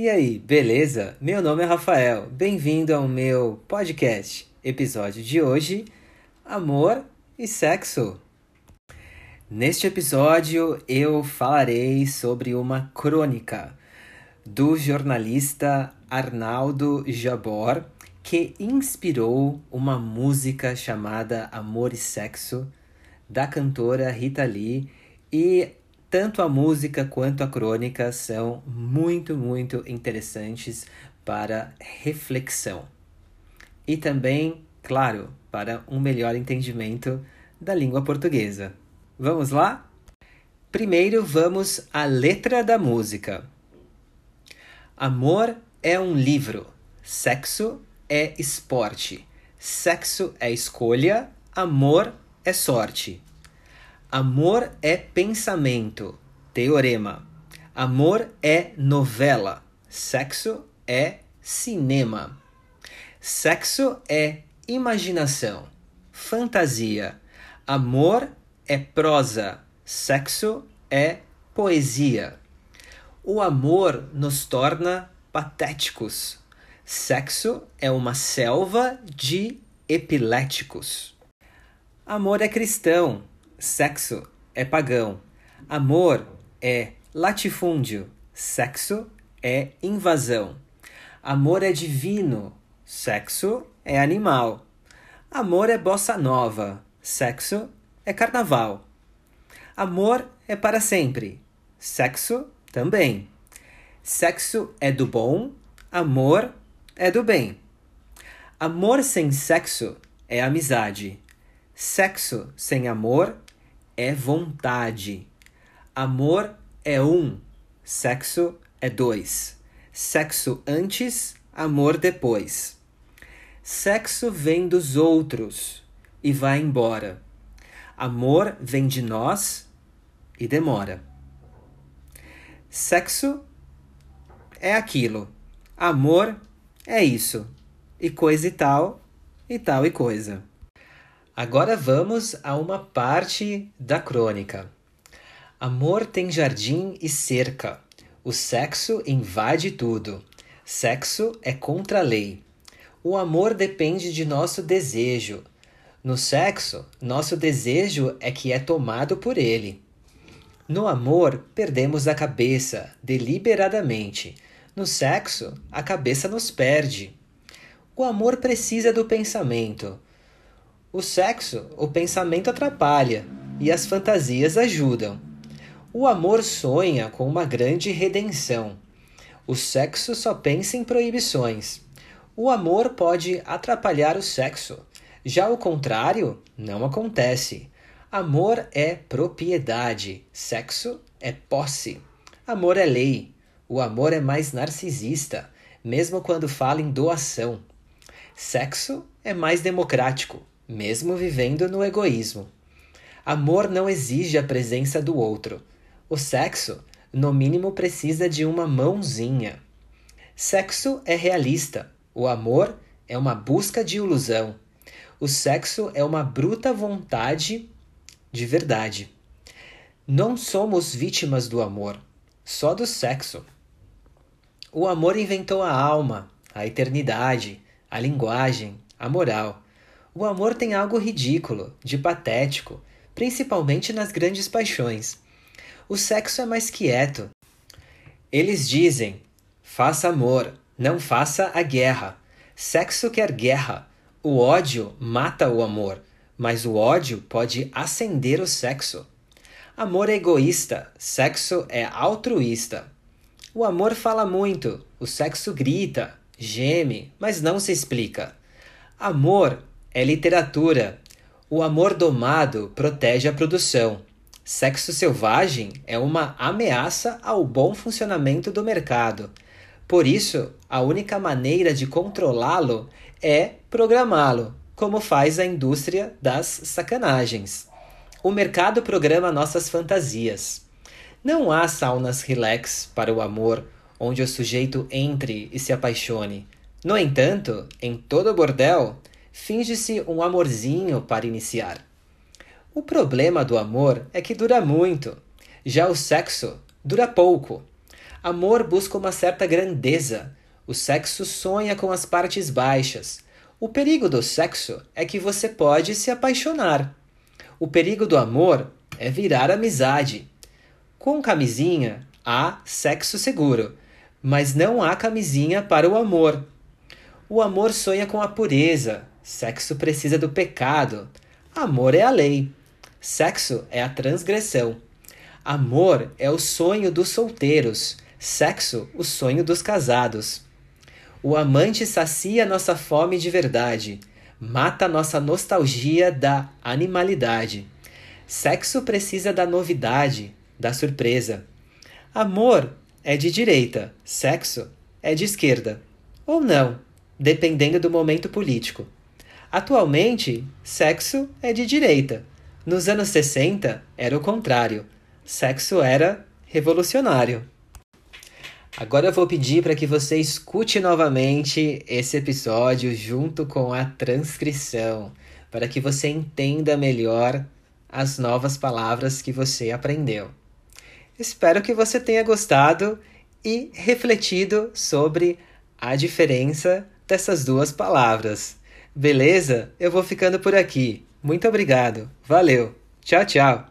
E aí, beleza? Meu nome é Rafael, bem-vindo ao meu podcast. Episódio de hoje: Amor e Sexo. Neste episódio eu falarei sobre uma crônica do jornalista Arnaldo Jabor que inspirou uma música chamada Amor e Sexo da cantora Rita Lee e tanto a música quanto a crônica são muito, muito interessantes para reflexão. E também, claro, para um melhor entendimento da língua portuguesa. Vamos lá? Primeiro vamos à letra da música. Amor é um livro, sexo é esporte, sexo é escolha, amor é sorte. Amor é pensamento, teorema. Amor é novela, sexo é cinema. Sexo é imaginação, fantasia. Amor é prosa, sexo é poesia. O amor nos torna patéticos. Sexo é uma selva de epiléticos. Amor é cristão, sexo é pagão. Amor é latifúndio, sexo é invasão. Amor é divino, sexo é animal. Amor é bossa nova, sexo é carnaval. Amor é para sempre, sexo também. Sexo é do bom, amor é do bem. Amor sem sexo é amizade. Sexo sem amor é vontade. Amor é um, sexo é dois. Sexo antes, amor depois. Sexo vem dos outros e vai embora. Amor vem de nós e demora. Sexo é aquilo. Amor é isso. E coisa e tal, e tal e coisa. Agora vamos a uma parte da crônica. Amor tem jardim e cerca. O sexo invade tudo. Sexo é contra a lei. O amor depende de nosso desejo. No sexo, nosso desejo é que é tomado por ele. No amor, perdemos a cabeça deliberadamente. No sexo, a cabeça nos perde. O amor precisa do pensamento. O sexo, o pensamento atrapalha e as fantasias ajudam. O amor sonha com uma grande redenção. O sexo só pensa em proibições. O amor pode atrapalhar o sexo. Já o contrário não acontece. Amor é propriedade, sexo é posse. Amor é lei. O amor é mais narcisista, mesmo quando fala em doação. Sexo é mais democrático, mesmo vivendo no egoísmo. Amor não exige a presença do outro. O sexo, no mínimo, precisa de uma mãozinha. Sexo é realista. O amor é uma busca de ilusão. O sexo é uma bruta vontade de verdade. Não somos vítimas do amor, só do sexo. O amor inventou a alma, a eternidade, a linguagem, a moral. O amor tem algo ridículo, de patético, principalmente nas grandes paixões. O sexo é mais quieto. Eles dizem: faça amor, não faça a guerra. Sexo quer guerra. O ódio mata o amor mas o ódio pode acender o sexo. Amor é egoísta, sexo é altruísta. O amor fala muito, o sexo grita, geme, mas não se explica. Amor é literatura. O amor domado protege a produção. Sexo selvagem é uma ameaça ao bom funcionamento do mercado. Por isso, a única maneira de controlá-lo é programá-lo, como faz a indústria das sacanagens. O mercado programa nossas fantasias. Não há saunas relax para o amor, onde o sujeito entre e se apaixone. No entanto, em todo bordel, finge-se um amorzinho para iniciar. O problema do amor é que dura muito. Já o sexo dura pouco. Amor busca uma certa grandeza. O sexo sonha com as partes baixas. O perigo do sexo é que você pode se apaixonar. O perigo do amor é virar amizade. Com camisinha há sexo seguro, mas não há camisinha para o amor. O amor sonha com a pureza, sexo precisa do pecado. Amor é a lei, sexo é a transgressão. Amor é o sonho dos solteiros, sexo, o sonho dos casados. O amante sacia nossa fome de verdade, mata nossa nostalgia da animalidade. Sexo precisa da novidade, da surpresa. Amor é de direita, sexo é de esquerda. Ou não, dependendo do momento político. Atualmente, sexo é de direita. Nos anos 60 era o contrário sexo era revolucionário. Agora eu vou pedir para que você escute novamente esse episódio junto com a transcrição, para que você entenda melhor as novas palavras que você aprendeu. Espero que você tenha gostado e refletido sobre a diferença dessas duas palavras. Beleza? Eu vou ficando por aqui. Muito obrigado. Valeu. Tchau, tchau.